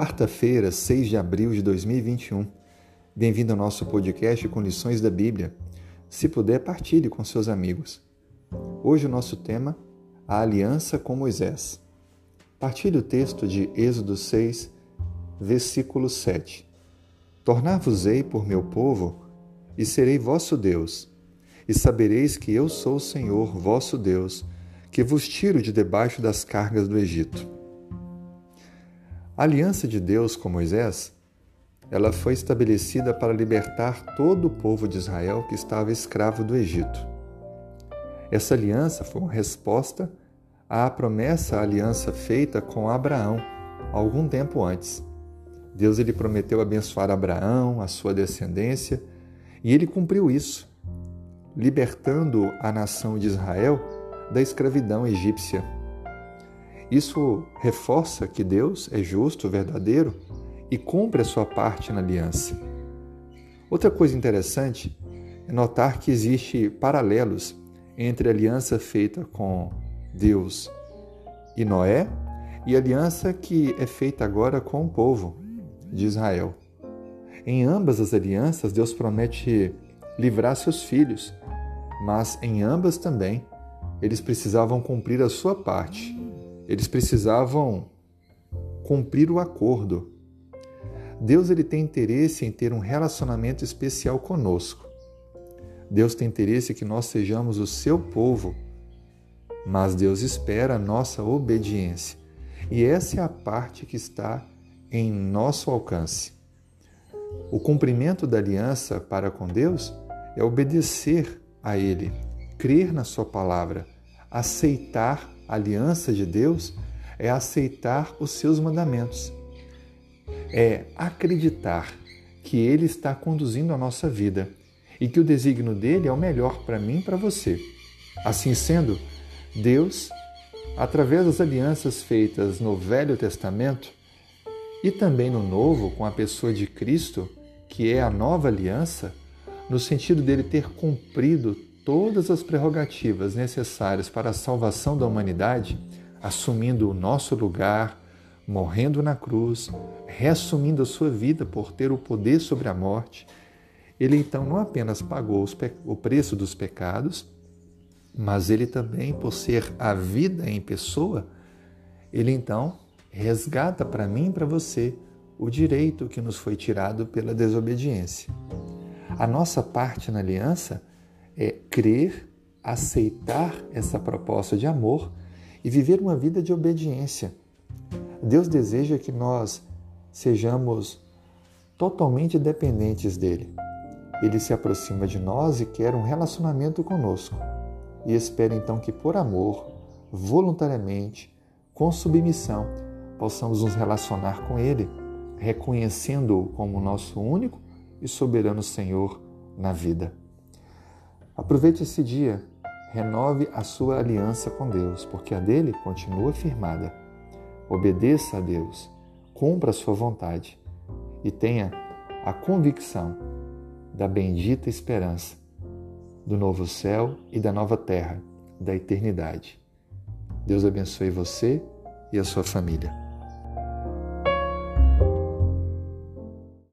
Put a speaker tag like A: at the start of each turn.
A: quarta-feira, 6 de abril de 2021. Bem-vindo ao nosso podcast com lições da Bíblia. Se puder, partilhe com seus amigos. Hoje o nosso tema, a aliança com Moisés. Partilhe o texto de Êxodo 6, versículo 7. Tornar-vos-ei por meu povo e serei vosso Deus, e sabereis que eu sou o Senhor, vosso Deus, que vos tiro de debaixo das cargas do Egito. A aliança de Deus com Moisés, ela foi estabelecida para libertar todo o povo de Israel que estava escravo do Egito. Essa aliança foi uma resposta à promessa, à aliança feita com Abraão algum tempo antes. Deus ele prometeu abençoar Abraão, a sua descendência, e ele cumpriu isso, libertando a nação de Israel da escravidão egípcia. Isso reforça que Deus é justo, verdadeiro e cumpre a sua parte na aliança. Outra coisa interessante é notar que existe paralelos entre a aliança feita com Deus e Noé e a aliança que é feita agora com o povo de Israel. Em ambas as alianças, Deus promete livrar seus filhos, mas em ambas também eles precisavam cumprir a sua parte eles precisavam cumprir o acordo. Deus ele tem interesse em ter um relacionamento especial conosco. Deus tem interesse que nós sejamos o seu povo, mas Deus espera a nossa obediência. E essa é a parte que está em nosso alcance. O cumprimento da aliança para com Deus é obedecer a Ele, crer na Sua palavra, aceitar aliança de Deus é aceitar os seus mandamentos, é acreditar que Ele está conduzindo a nossa vida e que o desígnio dele é o melhor para mim e para você. Assim sendo, Deus, através das alianças feitas no Velho Testamento e também no Novo, com a pessoa de Cristo, que é a nova aliança, no sentido dele ter cumprido todas as prerrogativas necessárias para a salvação da humanidade, assumindo o nosso lugar, morrendo na cruz, reassumindo a sua vida por ter o poder sobre a morte, ele então não apenas pagou o preço dos pecados, mas ele também, por ser a vida em pessoa, ele então resgata para mim e para você o direito que nos foi tirado pela desobediência. A nossa parte na aliança é crer, aceitar essa proposta de amor e viver uma vida de obediência. Deus deseja que nós sejamos totalmente dependentes dele. Ele se aproxima de nós e quer um relacionamento conosco. E espera então que, por amor, voluntariamente, com submissão, possamos nos relacionar com Ele, reconhecendo-o como nosso único e soberano Senhor na vida. Aproveite esse dia, renove a sua aliança com Deus, porque a dele continua firmada. Obedeça a Deus, cumpra a sua vontade e tenha a convicção da bendita esperança do novo céu e da nova terra, da eternidade. Deus abençoe você e a sua família.